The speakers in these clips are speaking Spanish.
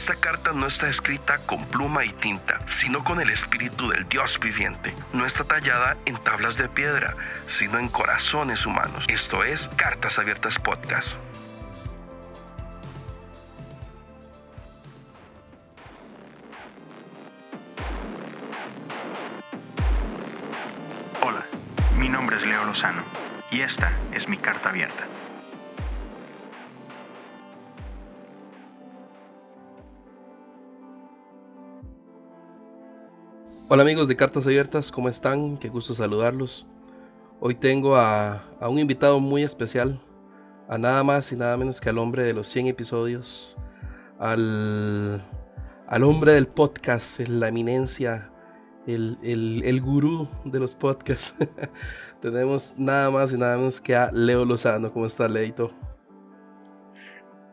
Esta carta no está escrita con pluma y tinta, sino con el espíritu del Dios viviente. No está tallada en tablas de piedra, sino en corazones humanos. Esto es Cartas Abiertas Podcast. Hola amigos de Cartas Abiertas, ¿cómo están? Qué gusto saludarlos. Hoy tengo a, a, un invitado muy especial, a nada más y nada menos que al hombre de los 100 episodios, al, al hombre del podcast, la eminencia, el, el, el gurú de los podcasts. Tenemos nada más y nada menos que a Leo Lozano. ¿Cómo está, Leito?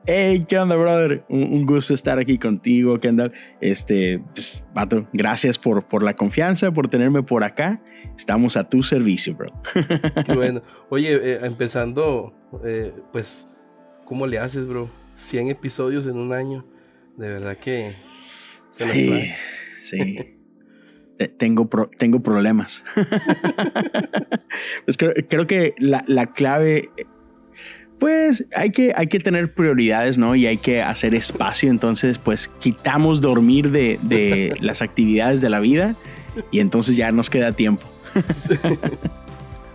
Hey, ¿qué onda, brother? Un, gusto estar aquí contigo, Kendall. Este, pues, vato, gracias por, por la confianza, por tenerme por acá. Estamos a tu servicio, bro. Qué bueno. Oye, eh, empezando, eh, pues, ¿cómo le haces, bro? 100 episodios en un año. De verdad que se los trae. Sí. tengo, tengo problemas. pues creo, creo que la, la clave pues hay que, hay que tener prioridades, ¿no? Y hay que hacer espacio. Entonces, pues quitamos dormir de, de las actividades de la vida y entonces ya nos queda tiempo.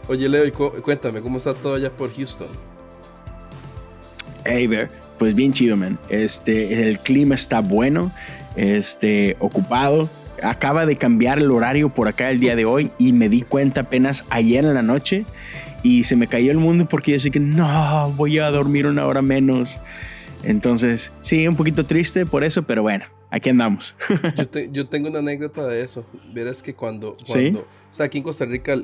Oye, Leo, cuéntame, ¿cómo está todo allá por Houston? Hey, Bear, pues bien chido, man. Este, el clima está bueno, este, ocupado. Acaba de cambiar el horario por acá el día de hoy y me di cuenta apenas ayer en la noche y se me cayó el mundo porque yo sé que no, voy a dormir una hora menos. Entonces, sí, un poquito triste por eso, pero bueno, aquí andamos. yo, tengo una anécdota de eso. Verás que cuando, cuando o sea, aquí en Costa Rica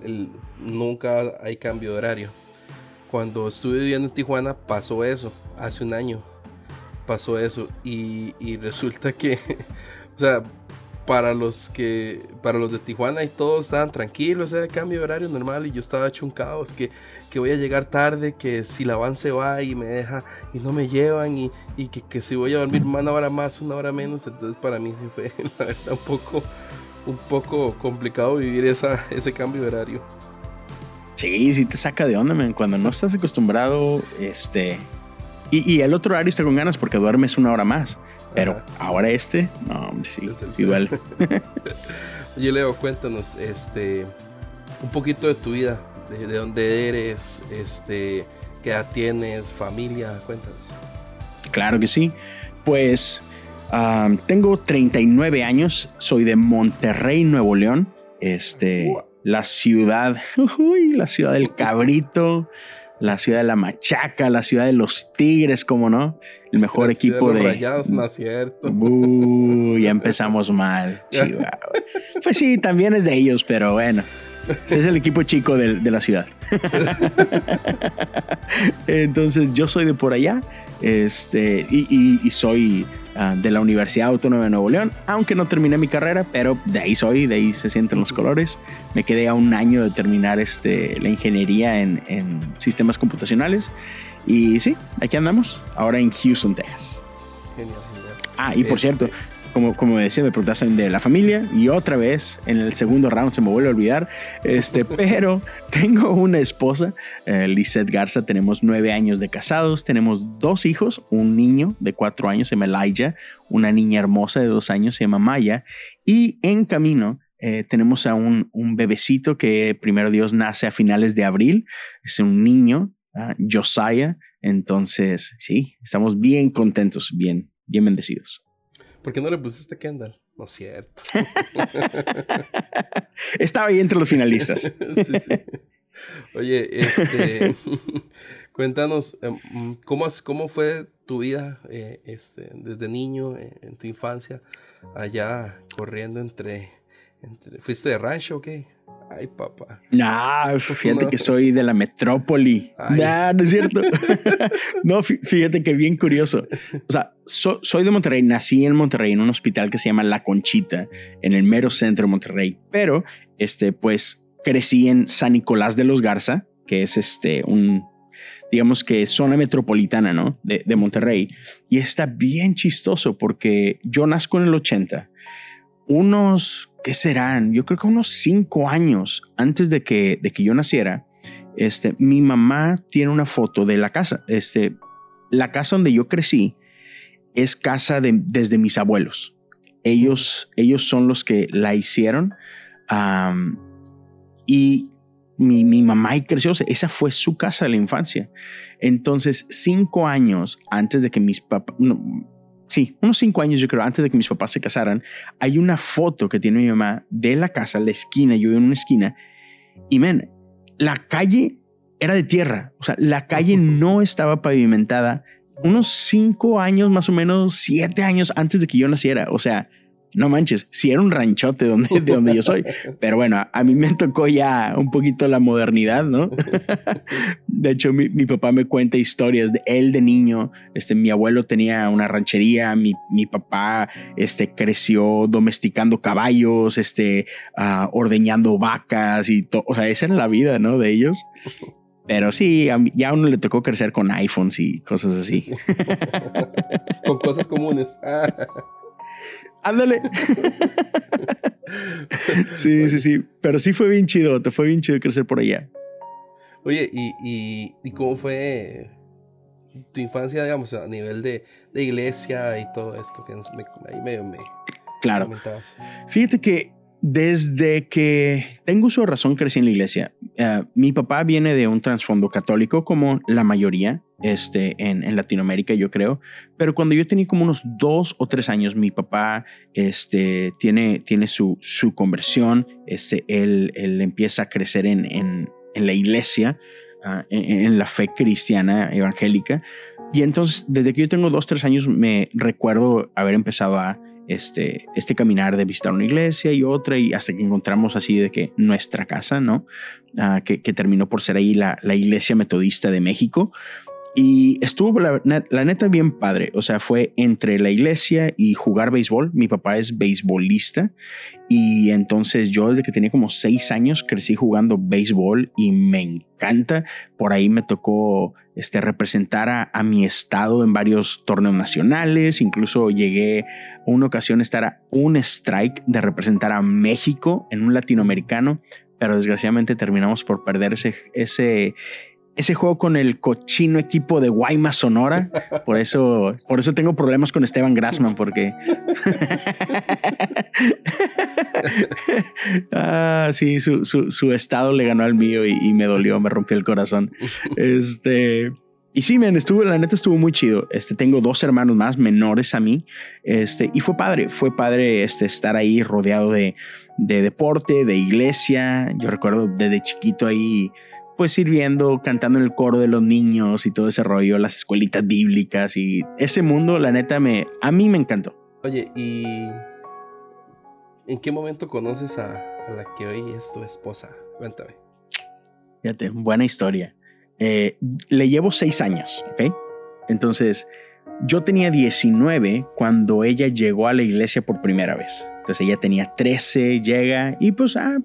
nunca hay cambio de horario. Cuando estuve viviendo en Tijuana pasó eso, hace un año pasó eso y, y resulta que, o sea, para los que para los de Tijuana y todos estaban tranquilos, era cambio de horario normal y yo estaba hecho un caos, que, que voy a llegar tarde, que si la van se va y me deja y no me llevan y, y que, que, si voy a dormir una hora más, una hora menos, entonces para mí sí fue la verdad un poco un poco complicado vivir esa, ese cambio de horario. Sí, sí te saca de onda, man. cuando no estás acostumbrado, este y, y el otro horario está con ganas porque duermes una hora más. Pero ahora este, no, hombre, sí, sí duele. Oye, Leo, cuéntanos, este, un poquito de tu vida, de, dónde eres, este, qué edad tienes, familia, cuéntanos. Claro que sí. Pues tengo 39 años, soy de Monterrey, Nuevo León. Este, la ciudad, uy, la ciudad del cabrito, la ciudad de la Machaca, la ciudad de los Tigres, como no, el mejor equipo de. Rayados, no es cierto. ya empezamos mal. pues sí, también es de ellos, pero bueno. es el equipo chico de, de la ciudad. Entonces, yo soy de por allá. Este, y, y soy Ah, de la Universidad Autónoma de Nuevo León, aunque no terminé mi carrera, pero de ahí soy, de ahí se sienten los colores. Me quedé a un año de terminar este, la ingeniería en, sistemas computacionales. Y sí, aquí andamos, ahora en Houston, Texas. Genial, genial. Ah, y por este, cierto, como, como decía, me preguntaste de la familia y otra vez en el segundo round se me vuelve a olvidar. Este, pero tengo una esposa, eh, Garza, tenemos nueve años de casados, tenemos dos hijos, un niño de cuatro años se llama Elijah, una niña hermosa de dos años se llama Maya y en camino eh, tenemos a un, un, bebecito que primero Dios nace a finales de abril, es un niño, uh, Josiah, entonces sí, estamos bien contentos, bien, bien bendecidos. ¿Por qué no le pusiste Kendall? No es cierto. Estaba ahí entre los finalistas. sí, sí. Oye, este, cuéntanos, em, ¿cómo, ¿cómo fue tu vida eh, este, desde niño, eh, en tu infancia, allá corriendo entre, entre... ¿Fuiste de rancho o qué? Ay, papá. No, fíjate que soy de la metrópoli. No, no es cierto. no, fíjate que bien curioso. O sea, soy de Monterrey, nací en Monterrey, en un hospital que se llama La Conchita, en el mero centro de Monterrey. Pero, este, pues, crecí en San Nicolás de los Garza, que es este, un, digamos que zona metropolitana, ¿no? De, de Monterrey. Y está bien chistoso porque yo nazco en el 80. Unos, ¿qué serán? Yo creo que unos cinco años antes de que, de que yo naciera, este, mi mamá tiene una foto de la casa. Este, la casa donde yo crecí es casa de, desde mis abuelos. Ellos, ellos son los que la hicieron. y mi, mi, mamá y creció, esa fue su casa de la infancia. Entonces, cinco años antes de que mis papás, sí, unos cinco años yo creo, antes de que mis papás se casaran, hay una foto que tiene mi mamá de la casa, la esquina, yo en una esquina, y men, la calle era de tierra, o sea, la calle no estaba pavimentada unos cinco años, más o menos siete años antes de que yo naciera, o sea, no manches, si era un ranchote donde, de donde yo soy. Pero bueno, a, mí me tocó ya un poquito la modernidad, ¿no? De hecho, mi, papá me cuenta historias de él de niño. Este, mi abuelo tenía una ranchería, mi, mi papá este, creció domesticando caballos, este, uh, ordeñando vacas y todo. O sea, esa era la vida, ¿no? De ellos. Pero sí, ya a uno le tocó crecer con iPhones y cosas así. con cosas comunes. Ándale. sí, sí, sí. Pero sí fue bien chido. Te fue bien chido crecer por allá. Oye, ¿y, y, cómo fue tu infancia, digamos, a nivel de, de iglesia y todo esto? Que ahí medio me. Claro. Fíjate que desde que tengo su razón crecí en la iglesia. Eh, mi papá viene de un trasfondo católico como la mayoría este, en, en, Latinoamérica, yo creo. Pero cuando yo tenía como unos dos o tres años, mi papá este, tiene, tiene su, su conversión. Este, él, él empieza a crecer en, en, en la iglesia, uh, en, la fe cristiana evangélica. Y entonces, desde que yo tengo dos, tres años, me recuerdo haber empezado a este, este caminar de visitar una iglesia y otra y hasta que encontramos así de que nuestra casa, ¿no? Ah, que, que, terminó por ser ahí la, la iglesia metodista de México. Y estuvo la, la, neta bien padre. O sea, fue entre la iglesia y jugar béisbol. Mi papá es beisbolista. Y entonces yo desde que tenía como seis años crecí jugando béisbol y me encanta. Por ahí me tocó este, representar a, mi estado en varios torneos nacionales. Incluso llegué una ocasión a estar a un strike de representar a México en un latinoamericano pero desgraciadamente terminamos por perder ese, ese, ese juego con el cochino equipo de Guaymas Sonora. Por eso, por eso tengo problemas con Esteban Grassman, porque. ah, sí, su, su, estado le ganó al mío y, me dolió, me rompió el corazón. Este. Y sí, men, estuvo, la neta estuvo muy chido. Este, tengo dos hermanos más menores a mí. Este, y fue padre, fue padre este, estar ahí rodeado de, de deporte, de iglesia. Yo recuerdo desde chiquito ahí pues sirviendo, cantando en el coro de los niños y todo ese rollo, las escuelitas bíblicas y ese mundo, la neta, me, a mí me encantó. Oye, ¿y en qué momento conoces a, la que hoy es tu esposa? Cuéntame. Fíjate, buena historia. Eh, le llevo seis años, ¿ok? Entonces, yo tenía 19 cuando ella llegó a la iglesia por primera vez. Entonces ella tenía 13, llega y pues, ah,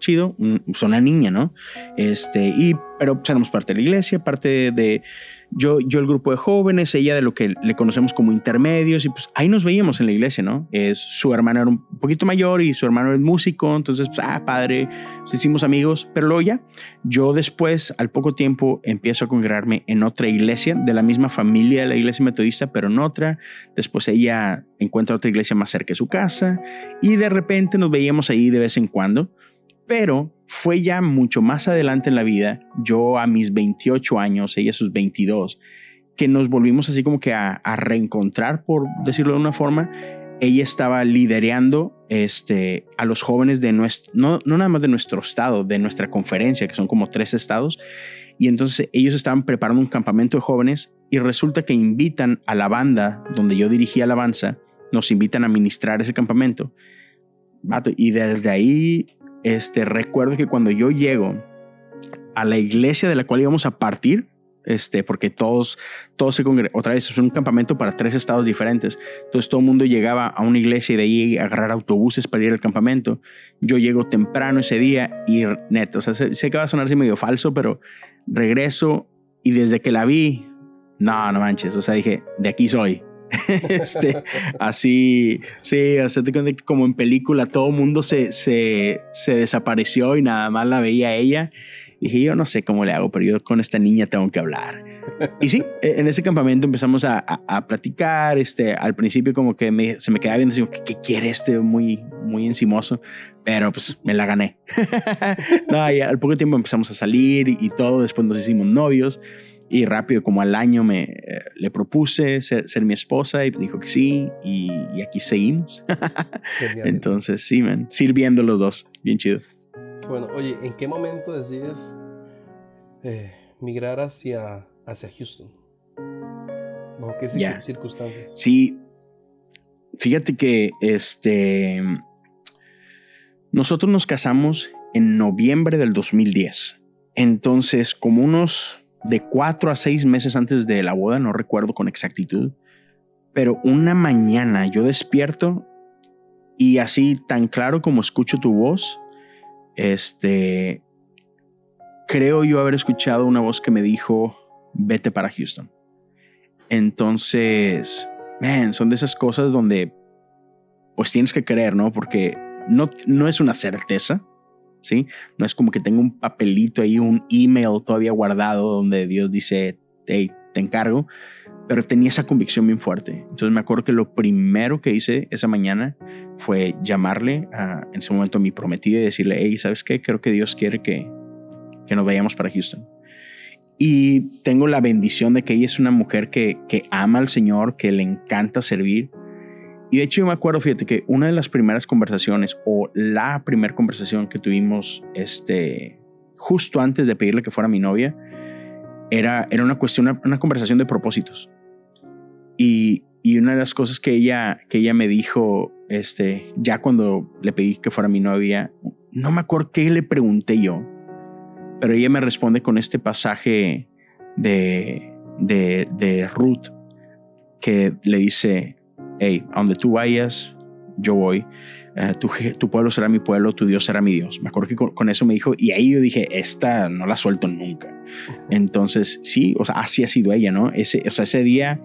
chido, son una niña, ¿no? Este, y, pero éramos parte de la iglesia, parte de yo, yo el grupo de jóvenes, ella de lo que le conocemos como intermedios, y pues ahí nos veíamos en la iglesia, ¿no? Es, su hermano era un poquito mayor y su hermano es músico, entonces, pues, ah, padre, nos hicimos amigos, pero luego ya, yo después, al poco tiempo, empiezo a congregarme en otra iglesia, de la misma familia de la iglesia metodista, pero en otra, después ella encuentra otra iglesia más cerca de su casa, y de repente nos veíamos ahí de vez en cuando, pero fue ya mucho más adelante en la vida, yo a mis 28 años, ella a sus 22, que nos volvimos así como que a, reencontrar, por decirlo de una forma. Ella estaba liderando este, a los jóvenes de nuestro, no, no nada más de nuestro estado, de nuestra conferencia, que son como tres estados, y entonces ellos estaban preparando un campamento de jóvenes y resulta que invitan a la banda donde yo dirigía alabanza, nos invitan a ministrar ese campamento. Y desde ahí este, recuerdo que cuando yo llego a la iglesia de la cual íbamos a partir, este, porque todos, todos se congregan, otra vez es un campamento para tres estados diferentes, entonces todo el mundo llegaba a una iglesia y de ahí agarrar autobuses para ir al campamento. Yo llego temprano ese día y neto, o sea, sé, que va a sonar medio falso, pero regreso y desde que la vi, no, no manches, o sea, dije, de aquí soy. este, así, sí, como en película, todo mundo se, se, se desapareció y nada más la veía ella. Dije, yo no sé cómo le hago, pero yo con esta niña tengo que hablar. Y sí, e, en ese campamento empezamos a, a, platicar. Este, al principio como que me, se me quedaba viendo, ¿qué, ¿qué, quiere este muy, muy encimoso? Pero pues me la gané. no, y al poco tiempo empezamos a salir y, todo. Después nos hicimos novios. Y rápido, como al año, me eh, le propuse ser, ser, mi esposa y dijo que sí. Y, y aquí seguimos. Entonces, sí, man, sirviendo los dos. Bien chido. Bueno, oye, ¿en qué momento decides eh, migrar hacia, hacia Houston? ¿Bajo qué circunstancias? Sí, fíjate que este, nosotros nos casamos en noviembre del 2010. Entonces, como unos de cuatro a seis meses antes de la boda, no recuerdo con exactitud, pero una mañana yo despierto y así tan claro como escucho tu voz, este, creo yo haber escuchado una voz que me dijo, vete para Houston. Entonces, man, son de esas cosas donde pues tienes que creer, ¿no? Porque no, no es una certeza, No es como que tengo un papelito ahí, un email todavía guardado donde Dios dice, hey, te encargo, pero tenía esa convicción bien fuerte. Entonces me acuerdo que lo primero que hice esa mañana fue llamarle en ese momento a mi prometida y decirle, hey, ¿sabes qué? Creo que Dios quiere que, que nos vayamos para Houston. Y tengo la bendición de que ella es una mujer que, que ama al Señor, que le encanta servir. Y de hecho yo me acuerdo, fíjate, que una de las primeras conversaciones o la primera conversación que tuvimos este, justo antes de pedirle que fuera mi novia, era, era una cuestión, una conversación de propósitos. Y, una de las cosas que ella, que ella me dijo, este, ya cuando le pedí que fuera mi novia, no me acuerdo qué le pregunté yo, pero ella me responde con este pasaje de, de, Ruth que le dice, hey, a donde tú vayas, yo voy. Eh, tu, pueblo será mi pueblo, tu Dios será mi Dios. Me acuerdo que con, eso me dijo, y ahí yo dije, esta no la suelto nunca. Entonces, sí, o sea, así ha sido ella, ¿no? Ese, o sea, ese día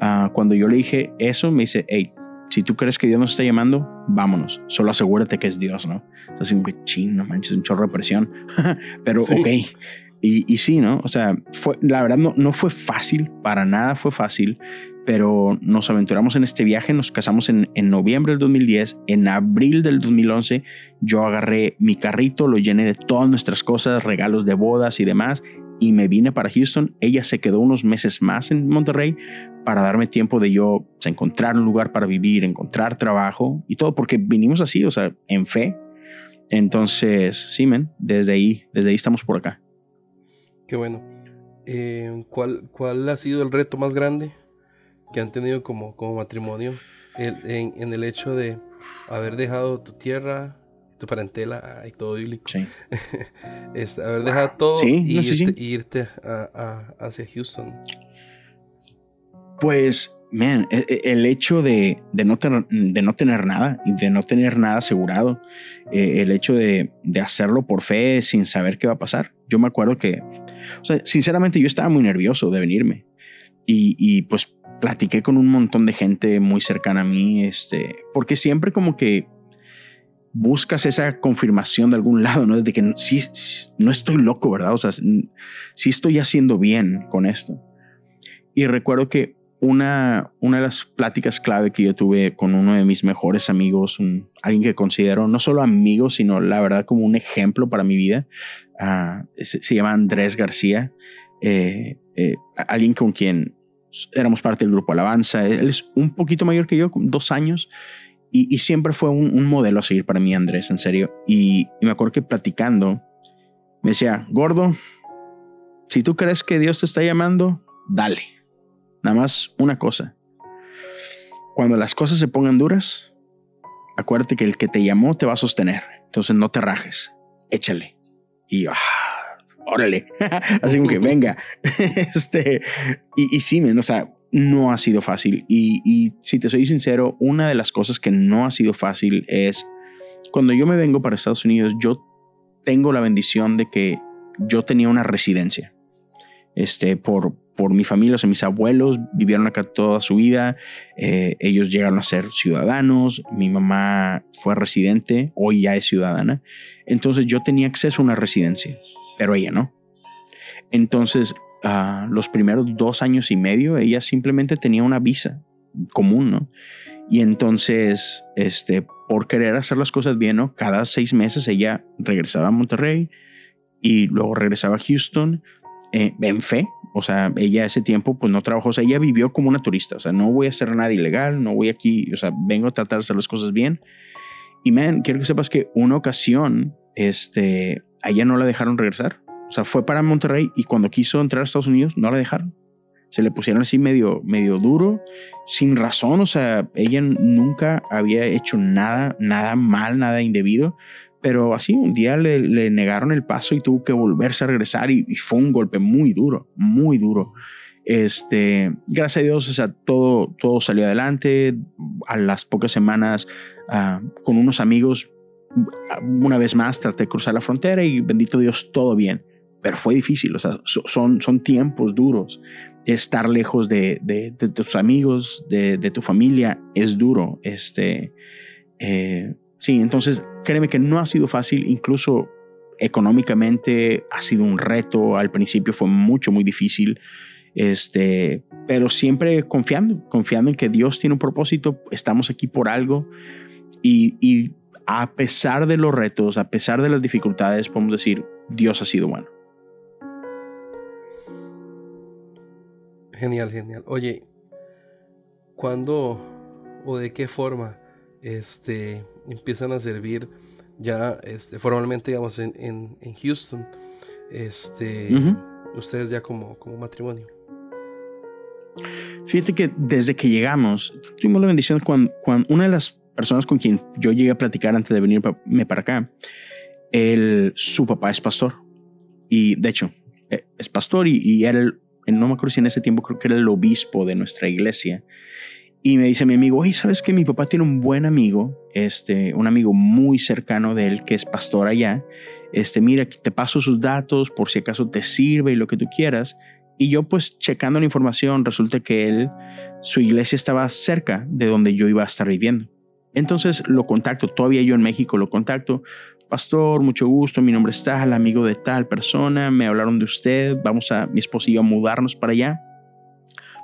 Ah, cuando yo le dije eso, me dice, hey, si tú crees que Dios nos está llamando, vámonos. Solo asegúrate que es Dios, ¿no? Entonces, como que ching, no manches, un chorro de presión. Pero, ok. Y, y, sí, ¿no? O sea, fue, la verdad no, no fue fácil, para nada fue fácil, pero nos aventuramos en este viaje, nos casamos en, en noviembre del 2010, en abril del 2011 yo agarré mi carrito, lo llené de todas nuestras cosas, regalos de bodas y demás, y me vine para Houston. Ella se quedó unos meses más en Monterrey para darme tiempo de yo encontrar un lugar para vivir, encontrar trabajo y todo, porque vinimos así, o sea, en fe. Entonces, sí, men, desde ahí, desde ahí estamos por acá. Qué bueno. Eh, ¿cuál, ¿Cuál ha sido el reto más grande que han tenido como, como matrimonio en, en el hecho de haber dejado tu tierra, tu parentela y todo bíblico. Sí. es haber dejado todo y irte, hacia Houston. Pues, man, e, e, el hecho de, no tener, de no tener nada y de no tener nada asegurado, eh, el hecho de, hacerlo por fe sin saber qué va a pasar. Yo me acuerdo que, o sea, sinceramente yo estaba muy nervioso de venirme y, y pues platiqué con un montón de gente muy cercana a mí, este, porque siempre como que buscas esa confirmación de algún lado, ¿no? De que sí, no estoy loco, ¿verdad? O sea, sí estoy haciendo bien con esto. Y recuerdo que una, una de las pláticas clave que yo tuve con uno de mis mejores amigos, alguien que considero no solo amigo, sino la verdad como un ejemplo para mi vida, ah, se, llama Andrés García, eh, eh, alguien con quien éramos parte del grupo Alabanza. Él es un poquito mayor que yo, dos años, y, siempre fue un, modelo a seguir para mí, Andrés, en serio. Y, me acuerdo que platicando, me decía, gordo, si tú crees que Dios te está llamando, dale. Nada más una cosa. Cuando las cosas se pongan duras, acuérdate que el que te llamó te va a sostener. Entonces no te rajes, échale. Y ah, órale. Así como que venga. este, y, y sí, no ha sido fácil. Y, si te soy sincero, una de las cosas que no ha sido fácil es cuando yo me vengo para Estados Unidos, yo tengo la bendición de que yo tenía una residencia. este, por, por mi familia, o sea, mis abuelos vivieron acá toda su vida, eh, ellos llegaron a ser ciudadanos, mi mamá fue residente, hoy ya es ciudadana, entonces yo tenía acceso a una residencia, pero ella no. Entonces, uh, los primeros dos años y medio, ella simplemente tenía una visa común, ¿no? Y entonces, este, por querer hacer las cosas bien, ¿no? Cada seis meses ella regresaba a Monterrey y luego regresaba a Houston eh, en fe. O sea, ella ese tiempo pues no trabajó, o sea, ella vivió como una turista, o sea, no voy a hacer nada ilegal, no voy aquí, o sea, vengo a tratar de hacer las cosas bien. Y man, quiero que sepas que una ocasión, este, a ella no la dejaron regresar. O sea, fue para Monterrey y cuando quiso entrar a Estados Unidos no la dejaron. Se le pusieron así medio, medio duro, sin razón. O sea, ella nunca había hecho nada, nada mal, nada indebido. Pero así un día le, negaron el paso y tuvo que volverse a regresar y, fue un golpe muy duro, muy duro. Este, gracias a Dios, o sea, todo, todo salió adelante. A las pocas semanas, ah, con unos amigos, una vez más traté de cruzar la frontera y bendito Dios, todo bien. Pero fue difícil, o sea, son, son tiempos duros. Estar lejos de, de, tus amigos, de, de, tu familia, es duro. Este, eh, Sí, entonces créeme que no ha sido fácil, incluso económicamente ha sido un reto, al principio fue mucho, muy difícil, este, pero siempre confiando, confiando en que Dios tiene un propósito, estamos aquí por algo y, y a pesar de los retos, a pesar de las dificultades, podemos decir, Dios ha sido bueno. Genial, genial. Oye, ¿cuándo o de qué forma este, empiezan a servir ya este, formalmente, digamos, en, en, Houston, este, ustedes ya como, como matrimonio. Fíjate que desde que llegamos, tuvimos la bendición cuando, cuando, una de las personas con quien yo llegué a platicar antes de venirme para acá, él, su papá es pastor. Y de hecho, e, es pastor y, y era el, no me acuerdo si en ese tiempo creo que era el obispo de nuestra iglesia. Y me dice mi amigo, oye, ¿sabes que mi papá tiene un buen amigo, este, un amigo muy cercano de él que es pastor allá? Este, mira, te paso sus datos por si acaso te sirve y lo que tú quieras. Y yo pues checando la información, resulta que él, su iglesia estaba cerca de donde yo iba a estar viviendo. Entonces lo contacto, todavía yo en México lo contacto. Pastor, mucho gusto, mi nombre es tal, amigo de tal persona, me hablaron de usted, vamos a mi esposo y yo a mudarnos para allá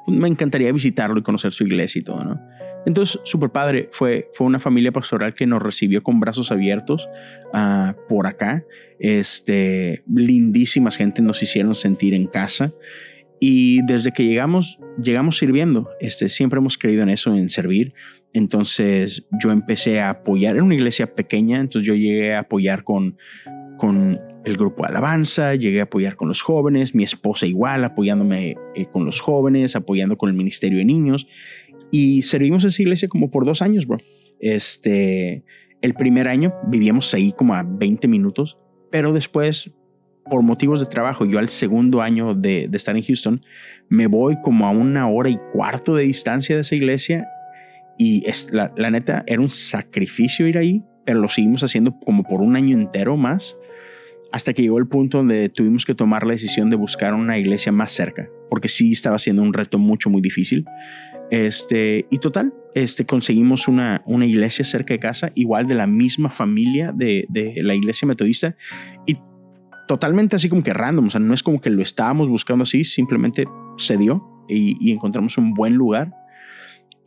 me encantaría visitarlo y conocer su iglesia y todo, ¿no? Entonces, super padre, fue, fue una familia pastoral que nos recibió con brazos abiertos uh, por acá. Este, lindísimas gente nos hicieron sentir en casa. Y desde que llegamos, llegamos sirviendo. Este, siempre hemos creído en eso, en servir. Entonces yo empecé a apoyar en una iglesia pequeña, entonces yo llegué a apoyar con, con el grupo de alabanza, llegué a apoyar con los jóvenes, mi esposa igual, apoyándome eh, con los jóvenes, apoyando con el ministerio de niños. Y servimos esa iglesia como por dos años, bro. Este, el primer año vivíamos ahí como a 20 minutos, pero después, por motivos de trabajo, yo al segundo año de, de estar en Houston, me voy como a una hora y cuarto de distancia de esa iglesia. Y es, la, la neta, era un sacrificio ir ahí, pero lo seguimos haciendo como por un año entero más hasta que llegó el punto donde tuvimos que tomar la decisión de buscar una iglesia más cerca, porque sí estaba siendo un reto mucho, muy difícil. Este, y total, este, conseguimos una, una iglesia cerca de casa, igual de la misma familia de, de la iglesia metodista, y totalmente así como que random, o sea, no es como que lo estábamos buscando así, simplemente se dio y, y encontramos un buen lugar.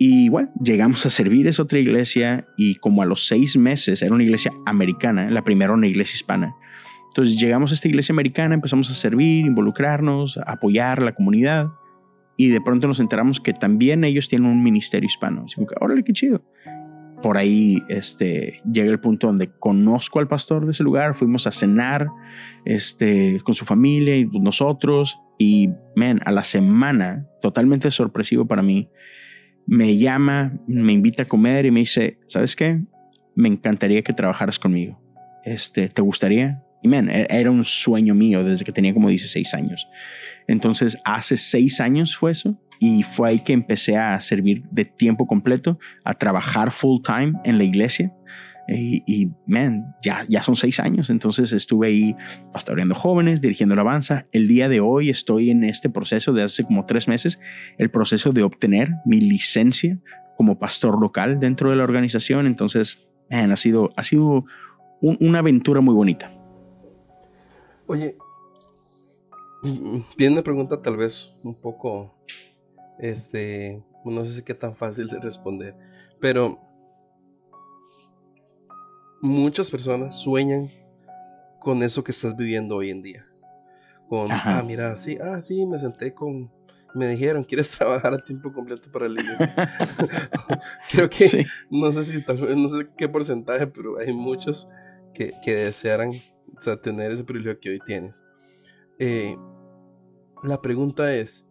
Y igual, llegamos a servir esa otra iglesia y como a los seis meses, era una iglesia americana, la primera una iglesia hispana, entonces llegamos a esta iglesia americana, empezamos a servir, involucrarnos, apoyar la comunidad y de pronto nos enteramos que también ellos tienen un ministerio hispano. Así que, órale, qué chido. Por ahí este, llega el punto donde conozco al pastor de ese lugar, fuimos a cenar este, con su familia y nosotros y, man, a la semana, totalmente sorpresivo para mí, me llama, me invita a comer y me dice, ¿sabes qué? Me encantaría que trabajaras conmigo. Este, ¿Te gustaría? Y man, e-, era un sueño mío desde que tenía como 16 años. Entonces, hace seis años fue eso. Y fue ahí que empecé a servir de tiempo completo, a trabajar full time en la iglesia. Y, man, ya, ya son seis años. Entonces estuve ahí pastoreando jóvenes, dirigiendo la avanza. El día de hoy estoy en este proceso de hace como tres meses, el proceso de obtener mi licencia como pastor local dentro de la organización. Entonces, man, ha sido, ha sido una aventura muy bonita. Oye, viene una pregunta tal vez un poco, este, no sé si qué tan fácil de responder, pero muchas personas sueñan con eso que estás viviendo hoy en día. Con, ah, mira, sí, ah, sí, me senté con, me dijeron, ¿quieres trabajar a tiempo completo para la iglesia? Creo que, no sé si, no sé qué porcentaje, pero hay muchos que, que desearan tener ese privilegio que hoy tienes. Eh, la pregunta es,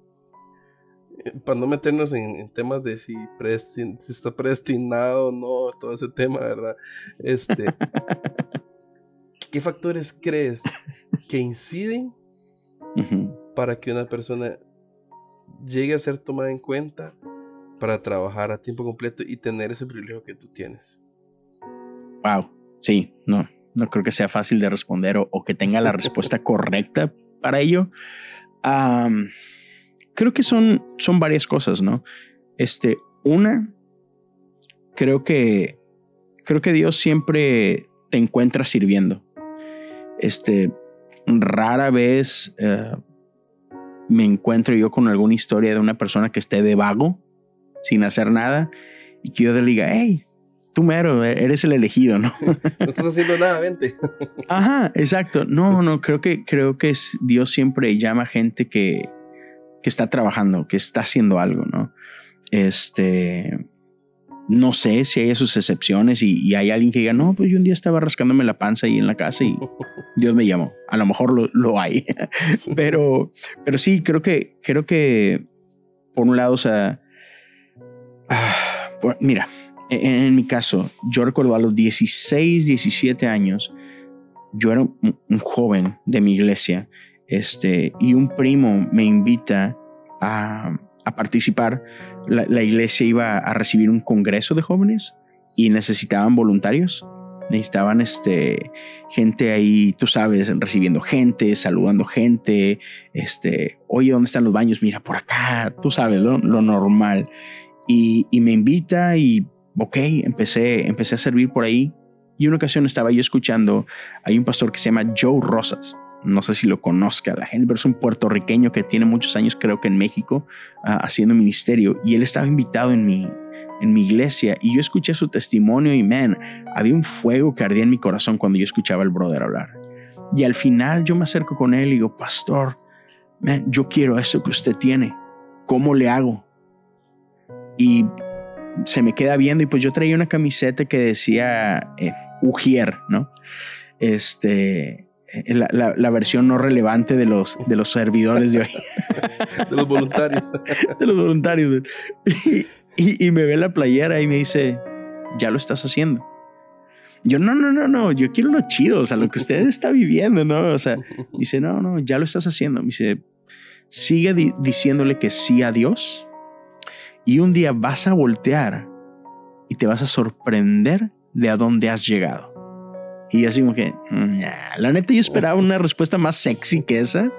para no meternos en, temas de si, si está predestinado o no, todo ese tema, ¿verdad? Este, ¿Qué factores crees que inciden para que una persona llegue a ser tomada en cuenta para trabajar a tiempo completo y tener ese privilegio que tú tienes? Wow, sí, no, no creo que sea fácil de responder o, que tenga la respuesta correcta para ello. Creo que son, son varias cosas, ¿no? Este, una, creo que, creo que Dios siempre te encuentra sirviendo. Este, rara vez eh, me encuentro yo con alguna historia de una persona que esté de vago, sin hacer nada, y que yo le diga, hey, tú mero, eres el elegido, ¿no? No estás haciendo nada, vente. Ajá, exacto. No, no, creo que, creo que Dios siempre llama gente que, que está trabajando, que está haciendo algo, ¿no? Este, no sé si hay sus excepciones y, hay alguien que diga, no, pues yo un día estaba rascándome la panza ahí en la casa y Dios me llamó. A lo mejor lo, lo hay, pero, pero sí, creo que, creo que, por un lado, o sea, ah, mira, en, mi caso, yo recuerdo a los 16, 17 años, yo era un, joven de mi iglesia, este, y un primo me invita a, a participar. La, la, iglesia iba a recibir un congreso de jóvenes y necesitaban voluntarios. Necesitaban este, gente ahí, tú sabes, recibiendo gente, saludando gente. Este, oye, ¿dónde están los baños? Mira, por acá, tú sabes, lo, lo normal. Y, y me invita y ok, empecé, empecé a servir por ahí. Y una ocasión estaba yo escuchando, hay un pastor que se llama Joe Rosas. No sé si lo conozca la gente, pero es un puertorriqueño que tiene muchos años, creo que en México, ah, haciendo ministerio. Y él estaba invitado en mi, en mi iglesia y yo escuché su testimonio y, man, había un fuego que ardía en mi corazón cuando yo escuchaba al brother hablar. Y al final yo me acerco con él y digo, pastor, man, yo quiero eso que usted tiene. ¿Cómo le hago? Y se me queda viendo y pues yo traía una camiseta que decía eh, Ujier, ¿no? Este, eh, la, la, versión no relevante de los, de los servidores de hoy. de los voluntarios. de los voluntarios. Y, y, me ve la playera y me dice, ya lo estás haciendo. Yo, no, no, no, no, yo quiero lo chido, o sea, lo que usted está viviendo, ¿no? O sea, dice, no, no, ya lo estás haciendo. Me dice, sigue diciéndole que sí a Dios y un día vas a voltear y te vas a sorprender de a dónde has llegado. Y así como que, la neta yo esperaba una respuesta más sexy que esa.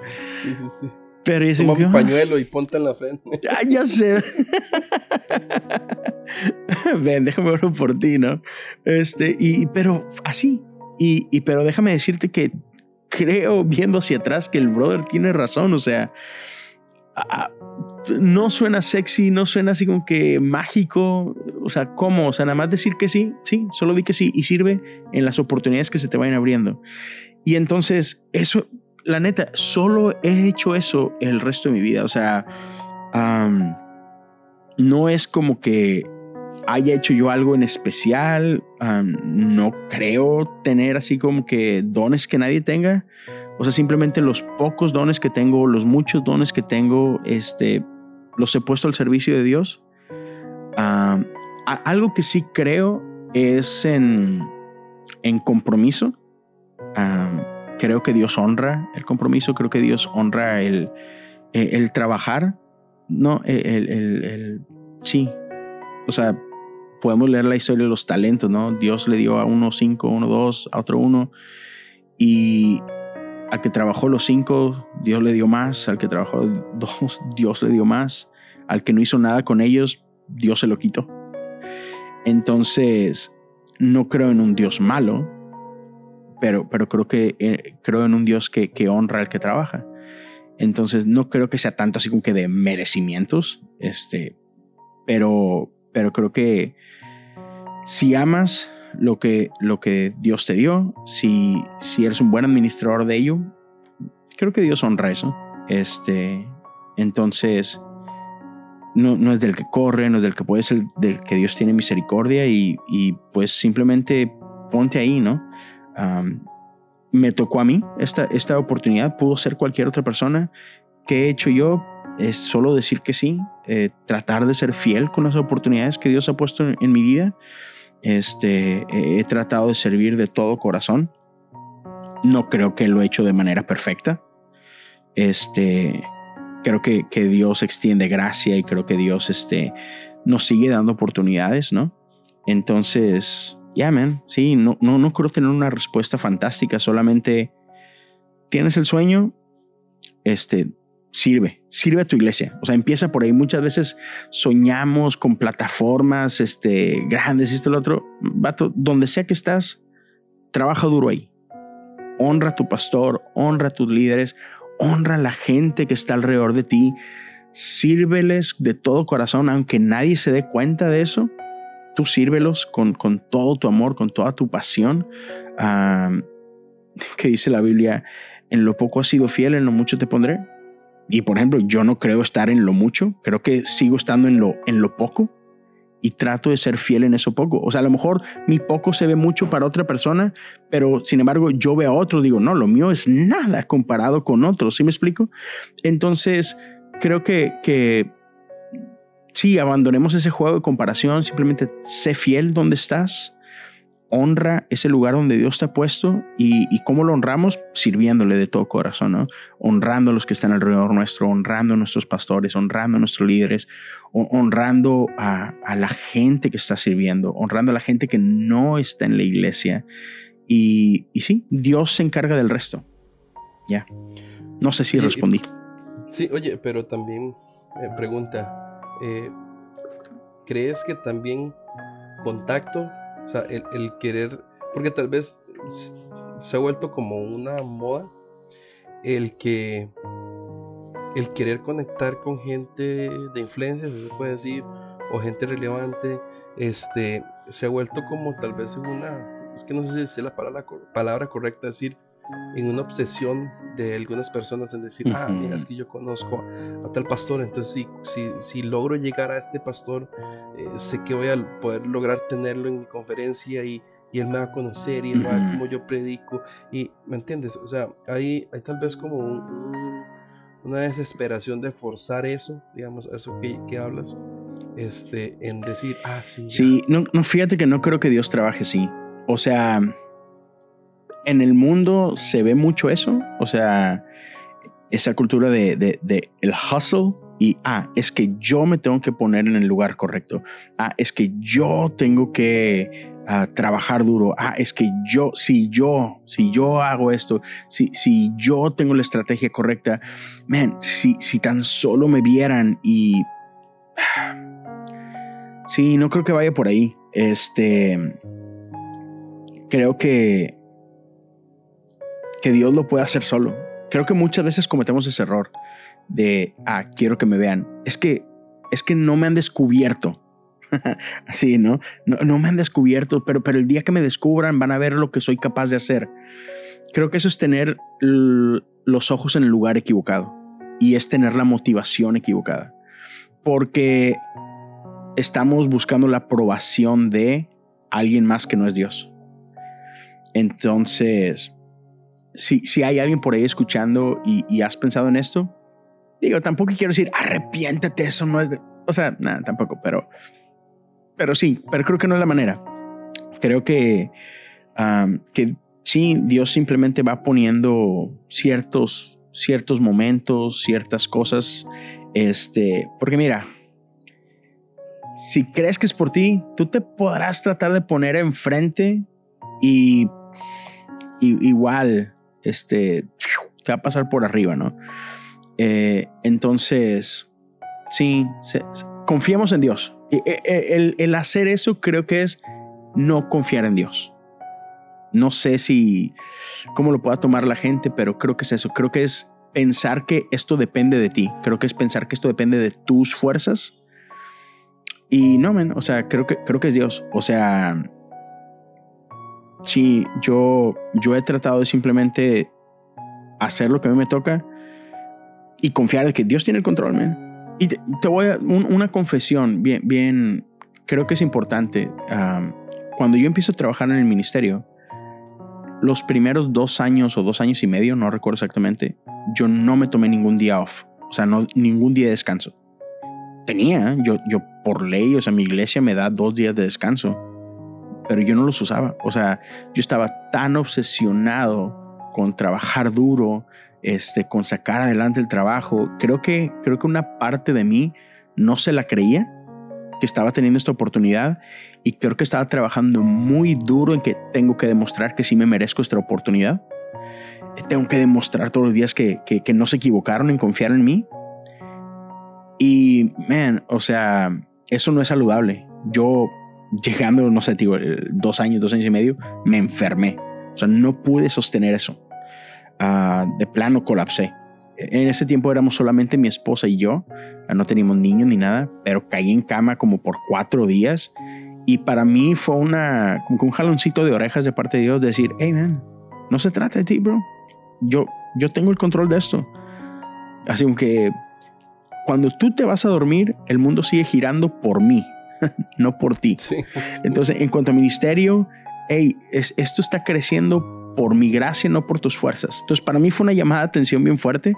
Sí, sí, sí. Pero es Toma un pañuelo y ponte en la frente. Ah, ya sé. Ven, déjame verlo por ti, ¿no? Este, y, pero así. Y, y, pero déjame decirte que creo, viendo hacia atrás, que el brother tiene razón. O sea, no suena sexy, no suena así como que mágico. O sea, ¿cómo? O sea, nada más decir que sí, sí, solo di que sí y sirve en las oportunidades que se te vayan abriendo. Y entonces, eso, la neta, solo he hecho eso el resto de mi vida. O sea, no es como que haya hecho yo algo en especial. no creo tener así como que dones que nadie tenga. O sea, simplemente los pocos dones que tengo, los muchos dones que tengo, este, los he puesto al servicio de Dios. Ah, algo que sí creo es en, en compromiso. Ah, creo que Dios honra el compromiso, creo que Dios honra el, el, trabajar. No, el, el, sí. O sea, podemos leer la historia de los talentos, ¿no? Dios le dio a uno cinco, uno dos, a otro uno. Y al que trabajó los cinco, Dios le dio más. Al que trabajó dos, Dios le dio más. Al que no hizo nada con ellos, Dios se lo quitó. Entonces, no creo en un Dios malo, pero, pero creo, que, eh, creo en un Dios que, que honra al que trabaja. Entonces, no creo que sea tanto así como que de merecimientos, este, pero, pero creo que si amas lo que, lo que Dios te dio, si, si eres un buen administrador de ello, creo que Dios honra eso. Este, entonces, no, no, es del que corre, no es del que puede ser, del que Dios tiene misericordia y, y pues simplemente ponte ahí, ¿no? me tocó a mí esta, esta oportunidad, pudo ser cualquier otra persona. ¿Qué he hecho yo? Es solo decir que sí, eh, tratar de ser fiel con las oportunidades que Dios ha puesto en, mi vida. Este, he tratado de servir de todo corazón. No creo que lo he hecho de manera perfecta. Este, creo que, que Dios extiende gracia y creo que Dios este, nos sigue dando oportunidades, ¿no? Entonces, ya, man, sí, no, no, no creo tener una respuesta fantástica, solamente tienes el sueño, este, sirve, sirve a tu iglesia. O sea, empieza por ahí. Muchas veces soñamos con plataformas este, grandes, esto, lo otro. Vato, donde sea que estás, trabaja duro ahí. Honra a tu pastor, honra a tus líderes, honra a la gente que está alrededor de ti. Sírveles de todo corazón, aunque nadie se dé cuenta de eso tú sírvelos con, con todo tu amor, con toda tu pasión. que dice la Biblia, en lo poco has sido fiel, en lo mucho te pondré. Y por ejemplo, yo no creo estar en lo mucho, creo que sigo estando en lo, en lo poco y trato de ser fiel en eso poco. O sea, a lo mejor mi poco se ve mucho para otra persona, pero sin embargo yo veo a otro, digo, no, lo mío es nada comparado con otros, ¿sí me explico? Entonces, creo que, que sí, abandonemos ese juego de comparación, simplemente sé fiel donde estás, honra ese lugar donde Dios te ha puesto y, cómo lo honramos, sirviéndole de todo corazón, ¿no? honrando a los que están alrededor nuestro, honrando a nuestros pastores, honrando a nuestros líderes, honrando a, la gente que está sirviendo, honrando a la gente que no está en la iglesia. Y, y sí, Dios se encarga del resto. Ya. No sé si respondí. Sí, oye, pero también eh, pregunta, eh, ¿crees que también contacto, sea, el, querer, porque tal vez se ha vuelto como una moda, el que, el querer conectar con gente de influencia, se puede decir, o gente relevante, este, se ha vuelto como tal vez una, es que no sé si es la palabra, palabra correcta, decir, en una obsesión de algunas personas en decir, ah, mira, es que yo conozco a, tal pastor, entonces si, si, si, logro llegar a este pastor, eh, sé que voy a poder lograr tenerlo en mi conferencia y, y él me va a conocer y él va a ver cómo yo predico. Y, ¿me entiendes? O sea, hay, hay tal vez como una desesperación de forzar eso, digamos, eso que, que hablas, este, en decir, ah, sí. Sí, no, no, fíjate que no creo que Dios trabaje así. O sea, en el mundo se ve mucho eso, o sea, esa cultura de, el hustle y, ah, es que yo me tengo que poner en el lugar correcto, ah, es que yo tengo que ah, trabajar duro, ah, es que yo, si yo, si yo hago esto, si, si yo tengo la estrategia correcta, man, si, si tan solo me vieran y... Sí, no creo que vaya por ahí. Este, creo que que Dios lo puede hacer solo. Creo que muchas veces cometemos ese error de, ah, quiero que me vean. Es que, es que no me han descubierto. Así, ¿no? ¿no? ¿no? me han descubierto, pero, pero el día que me descubran van a ver lo que soy capaz de hacer. Creo que eso es tener los ojos en el lugar equivocado y es tener la motivación equivocada. Porque estamos buscando la aprobación de alguien más que no es Dios. Entonces, si, hay alguien por ahí escuchando y, has pensado en esto, digo, tampoco quiero decir arrepiéntete, eso no es de, o sea, nada, tampoco, pero, pero sí, pero creo que no es la manera. Creo que, que sí, Dios simplemente va poniendo ciertos, ciertos momentos, ciertas cosas, este, porque mira, si crees que es por ti, tú te podrás tratar de poner enfrente y, igual, este, te va a pasar por arriba, ¿no? Eh, entonces, sí, confiemos en Dios. E, e, e, el, el hacer eso creo que es no confiar en Dios. No sé si cómo lo pueda tomar la gente, pero creo que es eso. Creo que es pensar que esto depende de ti. Creo que es pensar que esto depende de tus fuerzas. Y no, men, o sea, creo que, creo que es Dios. O sea, sí, yo, yo he tratado de simplemente hacer lo que a mí me toca y confiar en que Dios tiene el control, man. Y te, voy a una confesión bien, bien, creo que es importante. cuando yo empiezo a trabajar en el ministerio, los primeros dos años o dos años y medio, no recuerdo exactamente, yo no me tomé ningún día off, o sea, no, ningún día de descanso. Tenía, yo, yo por ley, o sea, mi iglesia me da dos días de descanso, pero yo no los usaba. O sea, yo estaba tan obsesionado con trabajar duro, este, con sacar adelante el trabajo. Creo que, creo que una parte de mí no se la creía que estaba teniendo esta oportunidad y creo que estaba trabajando muy duro en que tengo que demostrar que sí me merezco esta oportunidad. Tengo que demostrar todos los días que, que, no se equivocaron en confiar en mí. Y, man, o sea, eso no es saludable. Yo, llegando, no sé, digo, dos años, dos años y medio, me enfermé. O sea, no pude sostener eso. Ah, de plano colapsé en ese tiempo éramos solamente mi esposa y yo, no teníamos niños ni nada, pero caí en cama como por cuatro días y para mí fue una, como un jaloncito de orejas de parte de Dios decir, hey man, no se trata de ti, bro. Yo, yo tengo el control de esto. Así que cuando tú te vas a dormir, el mundo sigue girando por mí, no por ti. Entonces, en cuanto a ministerio, hey, es, esto está creciendo por mi gracia, no por tus fuerzas. Entonces, para mí fue una llamada de atención bien fuerte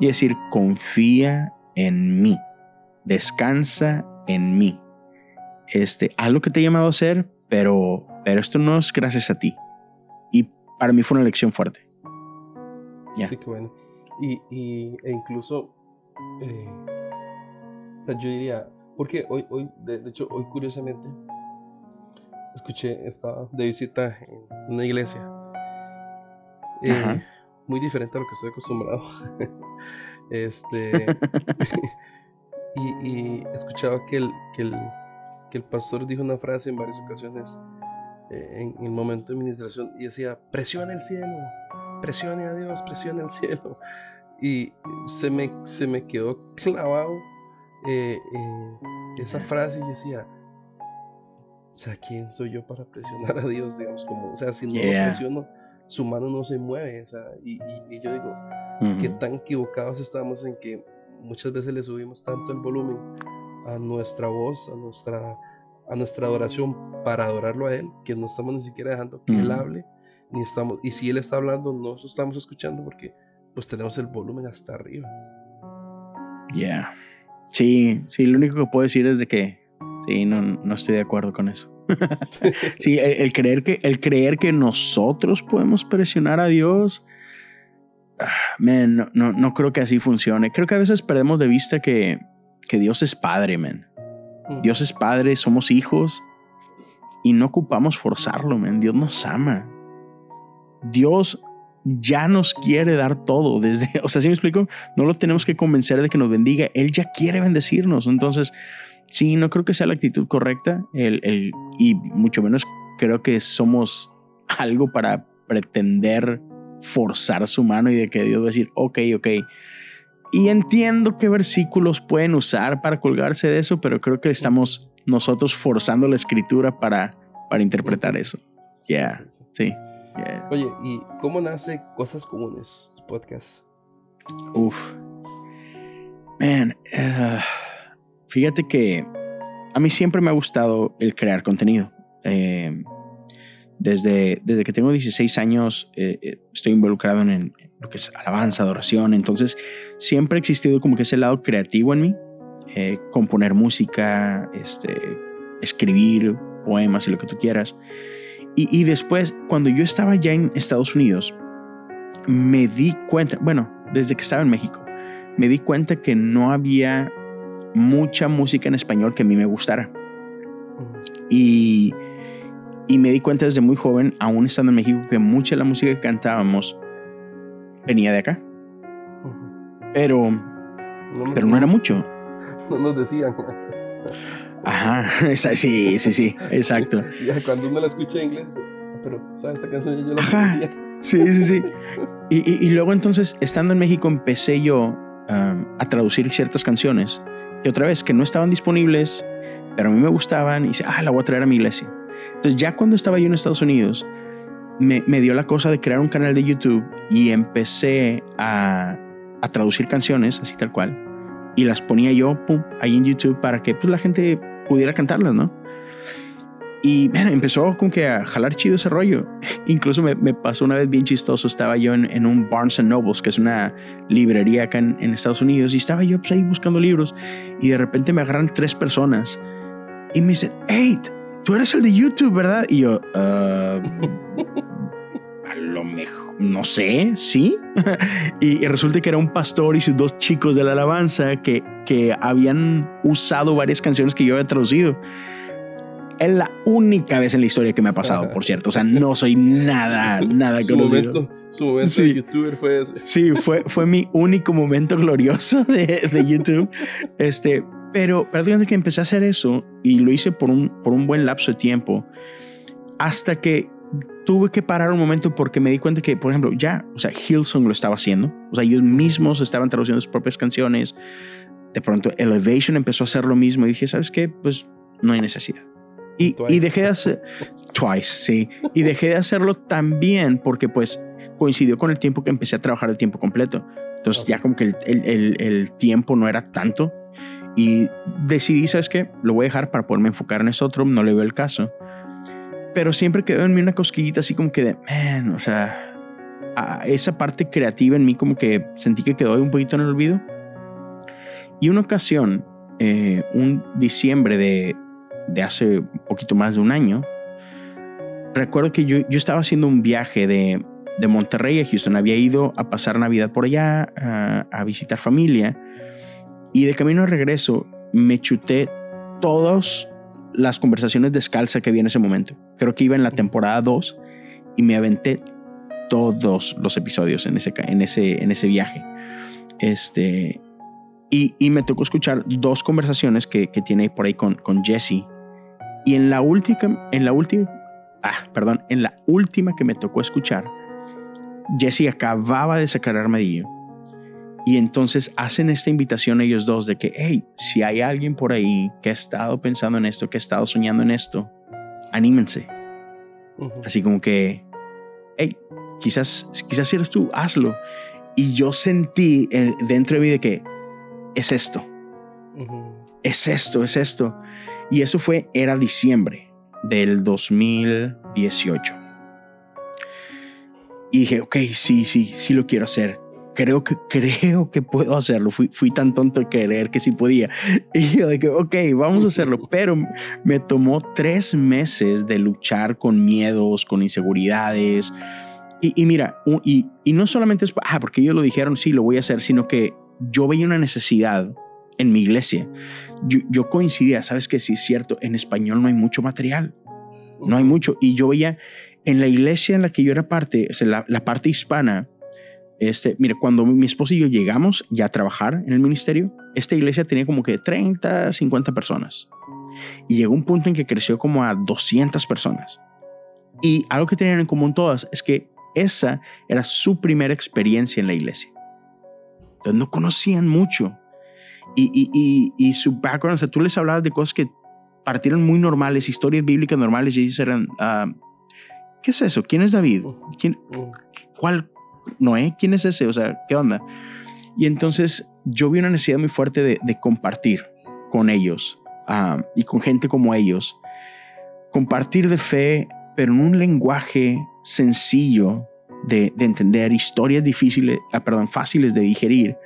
y decir, confía en mí, descansa en mí. Este, algo que te he llamado a hacer, pero, pero esto no es gracias a ti. Y para mí fue una lección fuerte. Sí, qué bueno. Y, y e incluso, eh, yo diría, porque hoy, hoy de, de, hecho, hoy curiosamente, escuché, estaba de visita en una iglesia eh, muy diferente a lo que estoy acostumbrado. este. y, y, escuchaba que el, que, el, que el pastor dijo una frase en varias ocasiones eh, en, el momento de administración y decía: presione el cielo, presione a Dios, presione el cielo. Y se me, se me quedó clavado eh, esa frase y decía, o sea, ¿quién soy yo para presionar a Dios? Digamos, como, o sea, si no lo presiono, su mano no se mueve. O sea, y, yo digo, qué tan equivocados estamos en que muchas veces le subimos tanto el volumen a nuestra voz, a nuestra, a nuestra adoración para adorarlo a Él, que no estamos ni siquiera dejando que Él hable, ni estamos, y si Él está hablando, no lo estamos escuchando porque pues tenemos el volumen hasta arriba. Ya. Sí, sí, lo único que puedo decir es de que sí, no, no estoy de acuerdo con eso. sí, el, creer que, el creer que nosotros podemos presionar a Dios, ah, man, no, no, creo que así funcione. Creo que a veces perdemos de vista que, que Dios es Padre, man. Mm. Dios es Padre, somos hijos y no ocupamos forzarlo, man. Dios nos ama. Dios ya nos quiere dar todo desde, o sea, si me explico, no lo tenemos que convencer de que nos bendiga, Él ya quiere bendecirnos. Entonces, sí, no creo que sea la actitud correcta el, el, y mucho menos creo que somos algo para pretender forzar su mano y de que Dios va a decir, ok, ok. Y entiendo qué versículos pueden usar para colgarse de eso, pero creo que estamos nosotros forzando la escritura para, para interpretar eso. Ya, sí. Oye, ¿y cómo nace Cosas Comunes, tu podcast? Uf. Man, uh, Fíjate que a mí siempre me ha gustado el crear contenido. Eh, desde, desde que tengo 16 años eh, eh, estoy involucrado en, lo que es alabanza, adoración, entonces siempre ha existido como que ese lado creativo en mí, componer música, este, escribir poemas y lo que tú quieras. Y, y después, cuando yo estaba ya en Estados Unidos, me di cuenta, bueno, desde que estaba en México, me di cuenta que no había mucha música en español que a mí me gustara. Y, y me di cuenta desde muy joven, aún estando en México, que mucha de la música que cantábamos venía de acá. Pero, no, pero no era mucho. No nos decían. Ajá, sí, sí, sí, exacto. cuando uno la escucha en inglés, pero, ¿sabes? Esta canción yo la Ajá. Sí, sí, sí. Y, y, luego entonces, estando en México, empecé yo a traducir ciertas canciones que otra vez, que no estaban disponibles, pero a mí me gustaban y dice, ah, la voy a traer a mi iglesia. Entonces ya cuando estaba yo en Estados Unidos, me, me dio la cosa de crear un canal de YouTube y empecé a, a traducir canciones, así tal cual, y las ponía yo pum, ahí en YouTube para que pues, la gente pudiera cantarlas, ¿no? Y bueno, empezó como que a jalar chido ese rollo. Incluso me, me pasó una vez bien chistoso. Estaba yo en, en, un Barnes Nobles, que es una librería acá en, en, Estados Unidos, y estaba yo pues, ahí buscando libros. Y de repente me agarran tres personas y me dicen, hey, tú eres el de YouTube, ¿verdad? Y yo, uh, lo mejor, no sé, sí. y, y, resulta que era un pastor y sus dos chicos de la alabanza que, que habían usado varias canciones que yo había traducido. Es la única vez en la historia que me ha pasado, por cierto. O sea, no soy nada, nada su Momento, su momento sí. de youtuber fue ese. Sí, fue, fue mi único momento glorioso de, de YouTube. Este, pero prácticamente que empecé a hacer eso y lo hice por un, por un buen lapso de tiempo hasta que tuve que parar un momento porque me di cuenta que, por ejemplo, ya, o sea, Hillsong lo estaba haciendo. O sea, ellos mismos estaban traduciendo sus propias canciones. De pronto, Elevation empezó a hacer lo mismo y dije, ¿sabes qué? Pues no hay necesidad. Y, y, dejé de hacer, twice, sí, y dejé de hacerlo también porque pues coincidió con el tiempo que empecé a trabajar el tiempo completo. Entonces ya como que el, el, el, tiempo no era tanto y decidí, ¿sabes qué? Lo voy a dejar para poderme enfocar en eso otro, no le veo el caso. Pero siempre quedó en mí una cosquillita así como que de, man, o sea, esa parte creativa en mí como que sentí que quedó un poquito en el olvido. Y una ocasión, eh, un diciembre de de hace un poquito más de un año, recuerdo que yo, yo estaba haciendo un viaje de, de, Monterrey a Houston. Había ido a pasar Navidad por allá, a, a visitar familia. Y de camino de regreso me chuté todas las conversaciones descalza que había en ese momento. Creo que iba en la temporada 2 y me aventé todos los episodios en ese, en ese, en ese viaje. Este, y, y, me tocó escuchar dos conversaciones que, que tiene por ahí con, con Jesse, y en la última, en la última, ah, perdón, en la última que me tocó escuchar, Jesse acababa de sacar armadillo. Y entonces hacen esta invitación ellos dos de que, hey, si hay alguien por ahí que ha estado pensando en esto, que ha estado soñando en esto, anímense. Así como que, hey, quizás, quizás eres tú, hazlo. Y yo sentí dentro de mí de que es esto. Es esto, es esto. Y eso fue, era diciembre del 2018. Y dije, ok, sí, sí, sí lo quiero hacer. Creo que, creo que puedo hacerlo. Fui, fui tan tonto de creer que sí podía. Y yo dije, ok, vamos a hacerlo. Pero me tomó tres meses de luchar con miedos, con inseguridades. Y, y mira, y, y, no solamente es ah, porque ellos lo dijeron, sí, lo voy a hacer, sino que yo veía una necesidad en mi iglesia. Yo, coincidía, sabes que sí es cierto, en español no hay mucho material, no hay mucho. Y yo veía en la iglesia en la que yo era parte, la, la parte hispana, este, mire, cuando mi esposo y yo llegamos ya a trabajar en el ministerio, esta iglesia tenía como que 30, 50 personas. Y llegó un punto en que creció como a 200 personas. Y algo que tenían en común todas es que esa era su primera experiencia en la iglesia. Entonces no conocían mucho y, y, su background, o sea, tú les hablabas de cosas que partieron muy normales, historias bíblicas normales, y ellos eran, uh, ¿qué es eso? ¿Quién es David? ¿Quién, ¿Cuál? Noé, ¿quién es ese? O sea, ¿qué onda? Y entonces yo vi una necesidad muy fuerte de, compartir con ellos uh, y con gente como ellos. Compartir de fe, pero en un lenguaje sencillo de, de entender, historias difíciles, uh, perdón, fáciles de digerir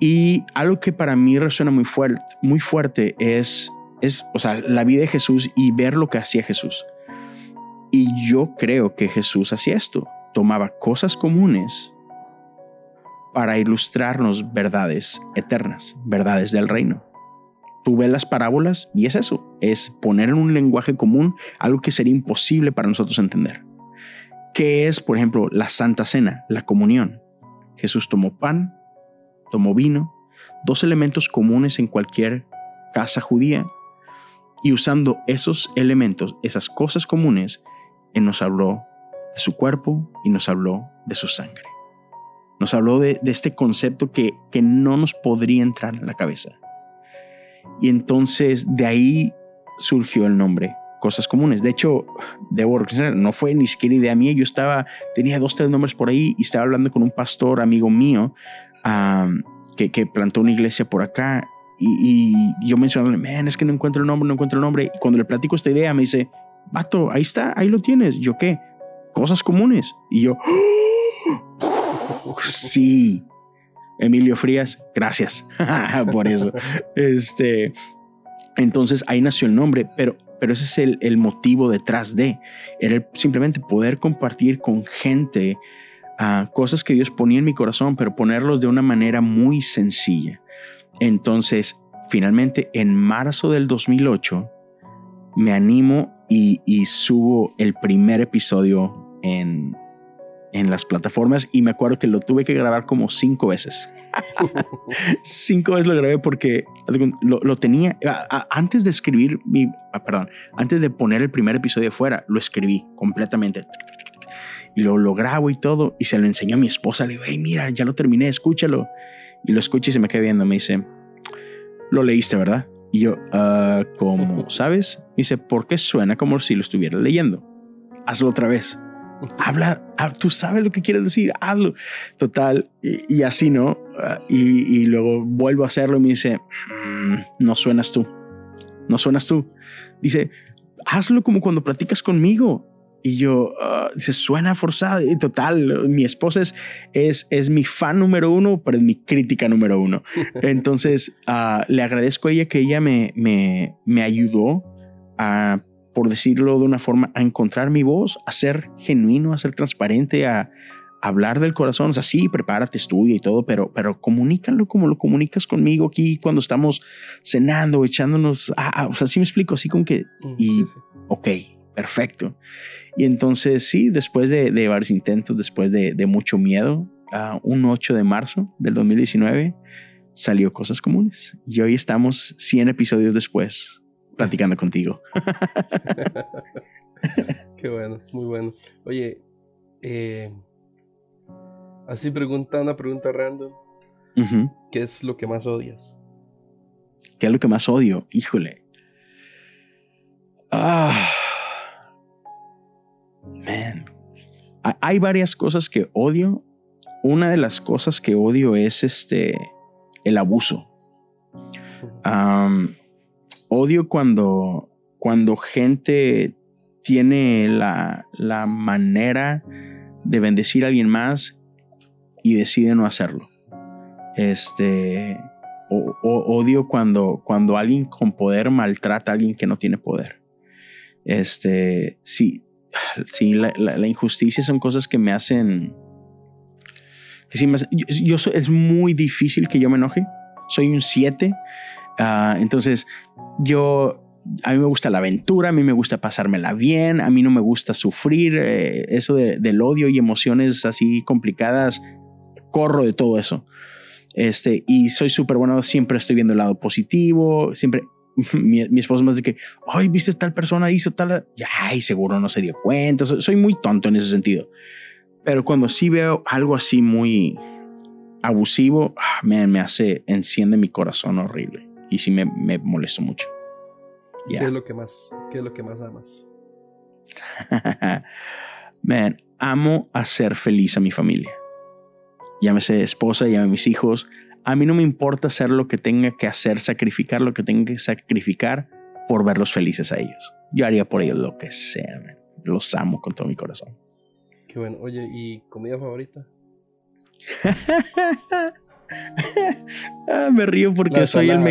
y algo que para mí resuena muy fuerte, muy fuerte es, es, o sea, la vida de Jesús y ver lo que hacía Jesús. Y yo creo que Jesús hacía esto, tomaba cosas comunes para ilustrarnos verdades eternas, verdades del reino. Tú ves las parábolas y es eso, es poner en un lenguaje común algo que sería imposible para nosotros entender. ¿Qué es, por ejemplo, la Santa Cena, la comunión? Jesús tomó pan, tomó vino, dos elementos comunes en cualquier casa judía, y usando esos elementos, esas cosas comunes, Él nos habló de su cuerpo y nos habló de su sangre. Nos habló de, este concepto que, que no nos podría entrar en la cabeza. Y entonces de ahí surgió el nombre, cosas comunes. De hecho, debo reconocer, no fue ni siquiera idea mía. Yo estaba, tenía dos, tres nombres por ahí y estaba hablando con un pastor amigo mío que, que, plantó una iglesia por acá. Y, y yo mencioné, man, es que no encuentro el nombre, no encuentro el nombre. Y cuando le platico esta idea, me dice, vato, ahí está, ahí lo tienes. Yo, ¿qué? Cosas comunes. Y yo, sí. Emilio Frías, gracias por eso. este, entonces ahí nació el nombre, pero, pero ese es el, el motivo detrás de. Era simplemente poder compartir con gente uh, cosas que Dios ponía en mi corazón, pero ponerlos de una manera muy sencilla. Entonces, finalmente, en marzo del 2008, me animo y subo el primer episodio en, en las plataformas y me acuerdo que lo tuve que grabar como cinco veces. cinco veces lo grabé porque lo, tenía antes de escribir mi, ah, perdón, antes de poner el primer episodio fuera, lo escribí completamente. Y lo, lo grabo y todo y se lo enseñó a mi esposa. Le digo, hey, mira, ya lo terminé, escúchalo. Y lo escucha y se me queda viendo. Me dice, lo leíste, ¿verdad? Y yo, uh, ¿cómo sabes? Me dice, porque suena como si lo estuviera leyendo. Hazlo otra vez habla, ah, tú sabes lo que quieres decir, hazlo. Total, y, así, ¿no? Ah, y, luego vuelvo a hacerlo y me dice, mm, no suenas tú, no suenas tú. Dice, hazlo como cuando platicas conmigo. Y yo, uh, dice, suena forzado. Y total, mi esposa es, es, es, mi fan número uno, pero es mi crítica número uno. Entonces, le agradezco a ella que ella me, me, me ayudó a por decirlo de una forma, a encontrar mi voz, a ser genuino, a ser transparente, a, hablar del corazón. O sea, sí, prepárate, estudia y todo, pero, pero comunícalo como lo comunicas conmigo aquí cuando estamos cenando, echándonos. o sea, sí me explico, así como que. Mm, y, ok, perfecto. Y entonces, sí, después de, varios intentos, después de, mucho miedo, a un 8 de marzo del 2019 salió Cosas Comunes. Y hoy estamos 100 episodios después platicando contigo. Qué bueno, muy bueno. Oye, eh, así pregunta una pregunta random. ¿Qué es lo que más odias? ¿Qué es lo que más odio? Híjole. Ah. Man. Hay varias cosas que odio. Una de las cosas que odio es este el abuso odio cuando, cuando gente tiene la, la manera de bendecir a alguien más y decide no hacerlo. Este, o, odio cuando, cuando alguien con poder maltrata a alguien que no tiene poder. Este, sí, sí la, injusticia son cosas que me hacen... Que sí me, yo, es muy difícil que yo me enoje. Soy un 7 Ah, entonces, yo, a mí me gusta la aventura, a mí me gusta pasármela bien, a mí no me gusta sufrir, eh, eso del odio y emociones así complicadas, corro de todo eso. Este, y soy súper bueno, siempre estoy viendo el lado positivo, siempre, mi, esposo me dice que, ay, viste tal persona, hizo tal, ay, seguro no se dio cuenta, soy muy tonto en ese sentido. Pero cuando sí veo algo así muy abusivo, ah, me hace, enciende mi corazón horrible y sí me, me molesto mucho. ¿Qué es lo que más, qué es lo que más amas? Man, amo hacer feliz a mi familia. Llámese esposa, llámese mis hijos. A mí no me importa hacer lo que tenga que hacer, sacrificar lo que tenga que sacrificar por verlos felices a ellos. Yo haría por ellos lo que sea, man. Los amo con todo mi corazón. Qué bueno. Oye, ¿y comida favorita? Ah, me río porque soy el,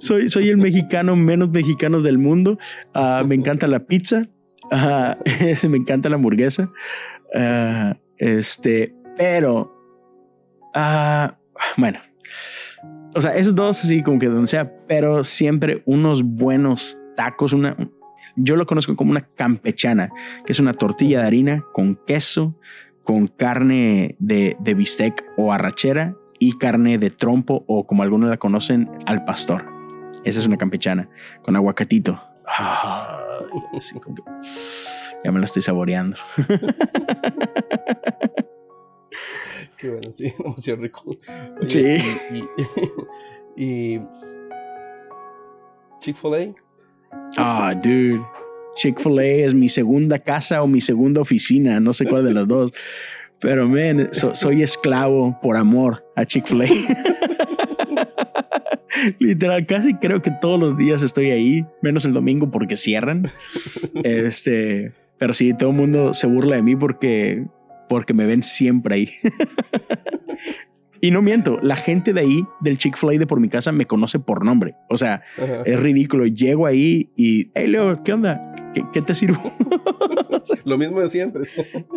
soy, soy el mexicano menos mexicano del mundo. Ah, me encanta la pizza. Uh, me encanta la hamburguesa. este, pero bueno. O sea, esos dos así como que donde sea, pero siempre unos buenos tacos, una, yo lo conozco como una campechana, que es una tortilla de harina con queso, con carne de, de bistec o arrachera y carne de trompo o como algunos la conocen, al pastor. Esa es una campechana con aguacatito. ya me la estoy saboreando. Qué bueno, sí, demasiado rico. sí. Y, y, Chick-fil-A. Ah, dude. Chick-fil-A es mi segunda casa o mi segunda oficina, no sé cuál de las dos. Pero, man, soy esclavo por amor a Chick-fil-A. Literal, casi creo que todos los días estoy ahí, menos el domingo porque cierran. Este, pero sí, todo el mundo se burla de mí porque, porque me ven siempre ahí. Y no miento, la gente de ahí, del Chick-fil-A de por mi casa, me conoce por nombre. O sea, es ridículo. Llego ahí y, hey Leo, ¿qué onda? ¿Qué, te sirvo? Lo mismo de siempre.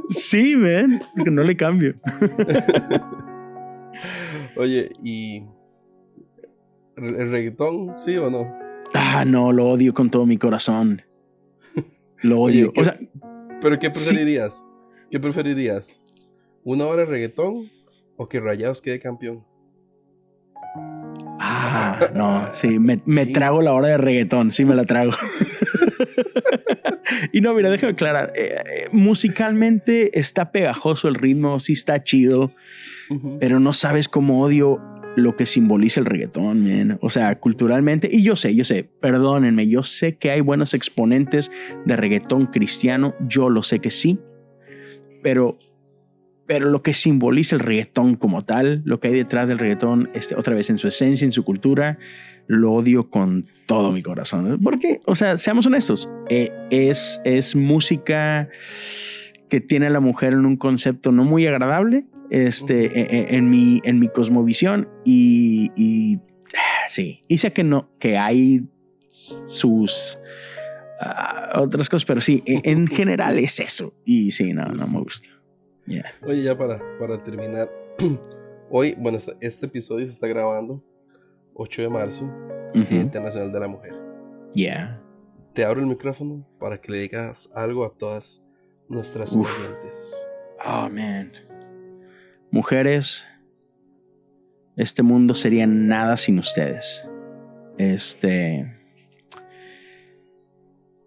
sí, man, porque no le cambio. Oye, ¿y el reggaetón, sí o no? Ah, no, lo odio con todo mi corazón. Lo odio. o sea, ¿Pero qué preferirías? ¿Qué preferirías? ¿Una hora de reggaetón o que Rayados quede campeón. Ah, no, sí, me, trago la hora de reggaetón, sí me la trago. y no, mira, déjame aclarar, eh, eh, musicalmente está pegajoso el ritmo, sí está chido, pero no sabes cómo odio lo que simboliza el reggaetón, man. O sea, culturalmente, y yo sé, yo sé, perdónenme, yo sé que hay buenos exponentes de reggaetón cristiano, yo lo sé que sí, pero pero lo que simboliza el reggaetón como tal, lo que hay detrás del reggaetón, este, otra vez en su esencia, en su cultura, lo odio con todo mi corazón. Porque, o sea, seamos honestos, eh, es, es música que tiene a la mujer en un concepto no muy agradable este, e, e, en, mi, en mi cosmovisión y, y sí, y sé que no, que hay sus... Ah, otras cosas, pero sí, e, en, general es eso. Y sí, no, no me gusta. Oye, ya para, para terminar. Hoy, bueno, este, episodio se está grabando 8 de marzo, Día Internacional de la Mujer. Yeah. Te abro el micrófono para que le digas algo a todas nuestras oyentes. Oh, man. Mujeres, este mundo sería nada sin ustedes. Este.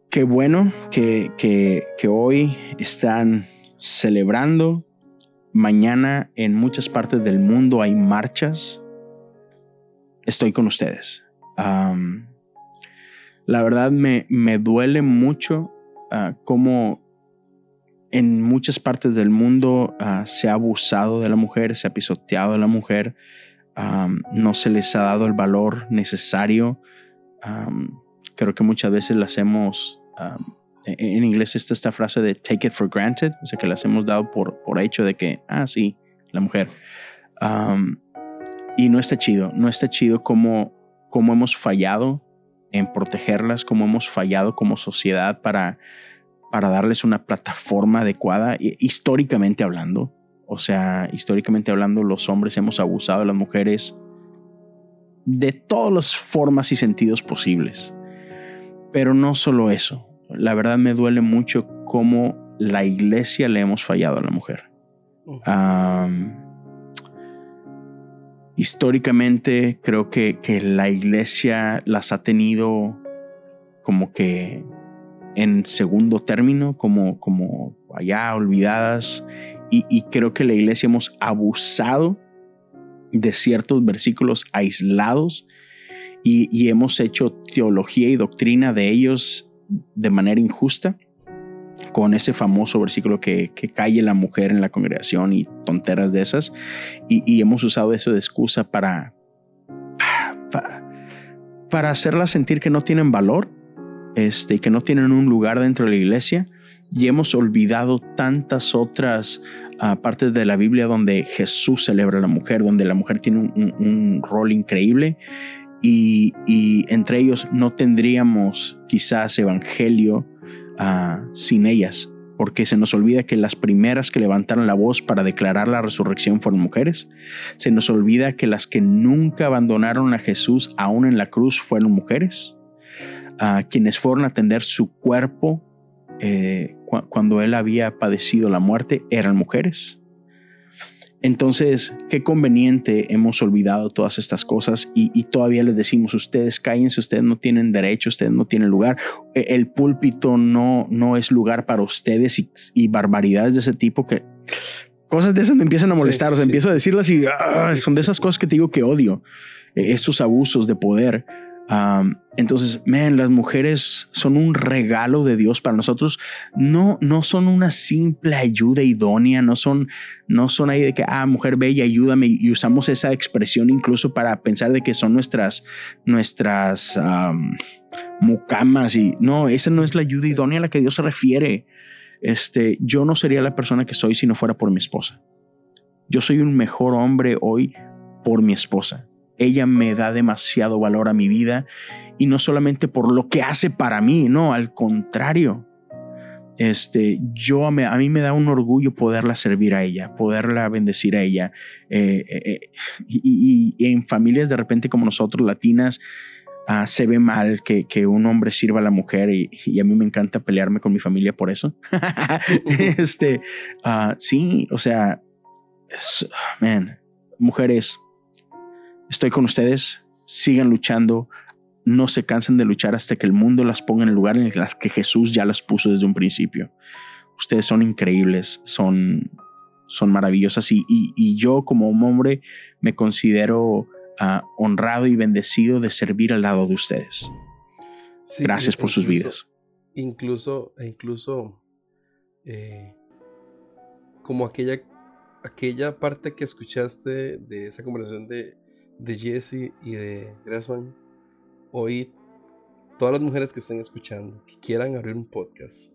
Qué bueno que, que, que hoy están celebrando. Mañana en muchas partes del mundo hay marchas. Estoy con ustedes. la verdad me, me, duele mucho uh, cómo en muchas partes del mundo ah, se ha abusado de la mujer, se ha pisoteado a la mujer, no se les ha dado el valor necesario. creo que muchas veces las hemos en inglés está esta frase de take it for granted, o sea, que las hemos dado por, por hecho de que, ah, sí, la mujer. y no está chido, no está chido como, como hemos fallado en protegerlas, como hemos fallado como sociedad para, para darles una plataforma adecuada, históricamente hablando. O sea, históricamente hablando, los hombres hemos abusado de las mujeres de todas las formas y sentidos posibles. Pero no solo eso la verdad me duele mucho cómo la iglesia le hemos fallado a la mujer. históricamente creo que, la iglesia las ha tenido como que en segundo término, como, como allá olvidadas. Y, y creo que la iglesia hemos abusado de ciertos versículos aislados y, y, hemos hecho teología y doctrina de ellos de manera injusta con ese famoso versículo que, que calle la mujer en la congregación y tonteras de esas. Y, hemos usado eso de excusa para, para, hacerlas sentir que no tienen valor, este, que no tienen un lugar dentro de la iglesia. Y hemos olvidado tantas otras ah, partes de la Biblia donde Jesús celebra a la mujer, donde la mujer tiene un rol increíble y, entre ellos no tendríamos quizás evangelio ah, sin ellas, porque se nos olvida que las primeras que levantaron la voz para declarar la resurrección fueron mujeres. Se nos olvida que las que nunca abandonaron a Jesús aún en la cruz fueron mujeres. a quienes fueron a atender su cuerpo eh, cuando él había padecido la muerte eran mujeres. Entonces, qué conveniente hemos olvidado todas estas cosas y, todavía les decimos, ustedes cállense, ustedes no tienen derecho, ustedes no tienen lugar, e, el púlpito no, no es lugar para ustedes y, barbaridades de ese tipo que cosas de esas me empiezan a molestar, o sea, empiezo a decirlas y ah, son de esas cosas que te digo que odio, e, esos abusos de poder entonces, man, las mujeres son un regalo de Dios para nosotros. No, no son una simple ayuda idónea, no son, no son ahí de que, ah, mujer bella, ayúdame. Y usamos esa expresión incluso para pensar de que son nuestras, nuestras mucamas. Y no, esa no es la ayuda idónea a la que Dios se refiere. Este, yo no sería la persona que soy si no fuera por mi esposa. Yo soy un mejor hombre hoy por mi esposa. Ella me da demasiado valor a mi vida y no solamente por lo que hace para mí, no, al contrario. Este, yo a mí me da un orgullo poderla servir a ella, poderla bendecir a ella. Eh, eh, eh, y, en familias de repente como nosotros, latinas, ah, se ve mal que, un hombre sirva a la mujer y, a mí me encanta pelearme con mi familia por eso. este, uh, sí, o sea, man, mujeres, Estoy con ustedes, sigan luchando, no se cansen de luchar hasta que el mundo las ponga en el lugar en el que Jesús ya las puso desde un principio. Ustedes son increíbles, son, son maravillosas y, y, yo como un hombre me considero ah, honrado y bendecido de servir al lado de ustedes. Gracias por sus vidas. Incluso, e incluso eh, como aquella, aquella parte que escuchaste de esa conversación de de Jesse y de Grassman, hoy todas las mujeres que estén escuchando, que quieran abrir un podcast,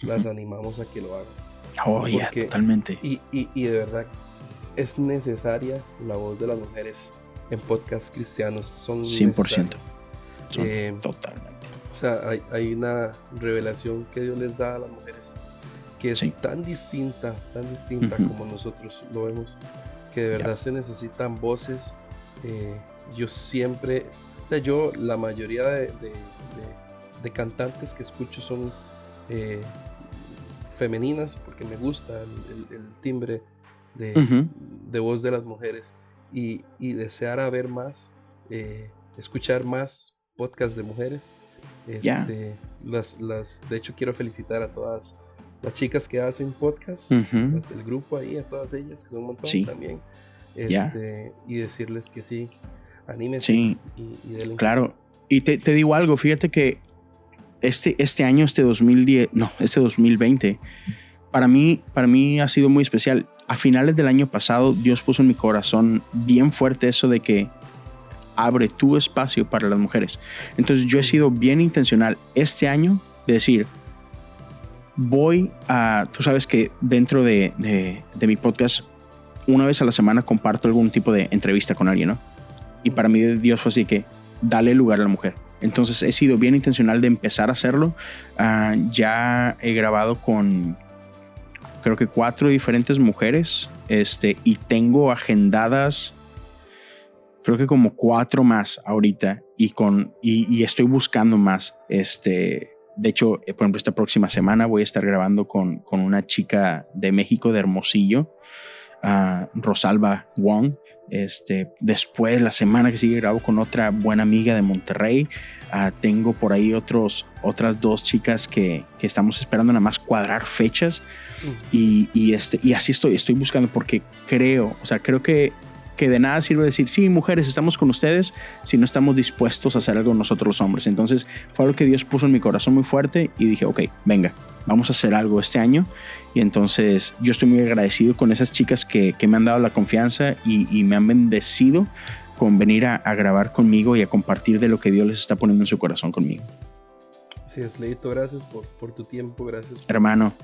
las animamos a que lo hagan. Oh, ya, totalmente. Y, y, de verdad, es necesaria la voz de las mujeres en podcasts cristianos. Son 100%. Eh, totalmente. O sea, hay, hay, una revelación que Dios les da a las mujeres que es tan distinta, tan distinta como nosotros lo vemos, que de verdad se necesitan voces eh, yo siempre, o sea, yo la mayoría de, cantantes que escucho son eh, femeninas porque me gusta el, timbre de, voz de las mujeres y, desear a ver más, eh, escuchar más podcasts de mujeres. Este, las, las, de hecho, quiero felicitar a todas las chicas que hacen podcasts, las del grupo ahí, a todas ellas, que son un montón también. Este, y decirles que sí, anímense. Sí, claro. Y te, digo algo, fíjate que este, este año, este 2010, no, este 2020, para mí, para mí ha sido muy especial. A finales del año pasado, Dios puso en mi corazón bien fuerte eso de que abre tu espacio para las mujeres. Entonces yo he sido bien intencional este año de decir, voy a, tú sabes que dentro de, de, de mi podcast una vez a la semana comparto algún tipo de entrevista con alguien, ¿no? Y para mí Dios fue así que dale lugar a la mujer. Entonces he sido bien intencional de empezar a hacerlo. Ah, ya he grabado con creo que cuatro diferentes mujeres este, y tengo agendadas creo que como cuatro más ahorita y, con, y, estoy buscando más. Este, de hecho, por ejemplo, esta próxima semana voy a estar grabando con, con una chica de México, de Hermosillo, Rosalba Wong. Este, después, la semana que sigue, grabo con otra buena amiga de Monterrey. Ah, tengo por ahí otros, otras dos chicas que, que, estamos esperando nada más cuadrar fechas. Y, y, este, y así estoy, estoy buscando porque creo, o sea, creo que, que de nada sirve decir, sí, mujeres, estamos con ustedes si no estamos dispuestos a hacer algo nosotros los hombres. Entonces fue algo que Dios puso en mi corazón muy fuerte y dije, ok, venga, vamos a hacer algo este año. Y entonces yo estoy muy agradecido con esas chicas que, me han dado la confianza y, me han bendecido con venir a, grabar conmigo y a compartir de lo que Dios les está poniendo en su corazón conmigo. Sí, es Leito, gracias por, por, tu tiempo, gracias. Hermano,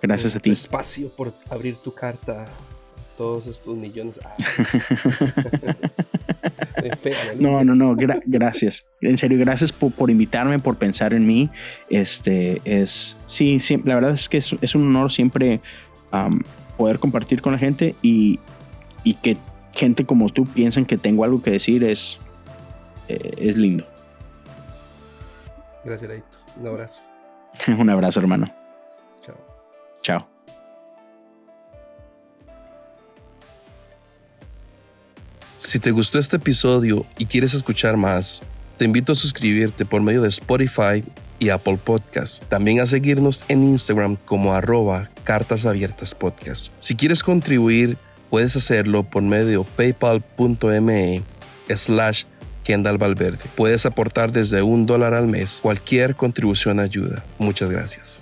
gracias a ti. Espacio por abrir tu carta a todos estos millones. Ah. no, no, no, gracias. En serio, gracias por, invitarme, por pensar en mí. Este es, sí, la verdad es que es, un honor siempre poder compartir con la gente y, y, que gente como tú piensen que tengo algo que decir es, eh, es lindo. Gracias, Leito. Un abrazo. un abrazo, hermano. Chao. Chao. Si te gustó este episodio y quieres escuchar más, te invito a suscribirte por medio de Spotify y Apple Podcast. También a seguirnos en Instagram como arroba cartas abiertas podcast. Si quieres contribuir, puedes hacerlo por medio paypal.me slash Kendall Valverde. Puedes aportar desde un dólar al mes. Cualquier contribución ayuda. Muchas gracias.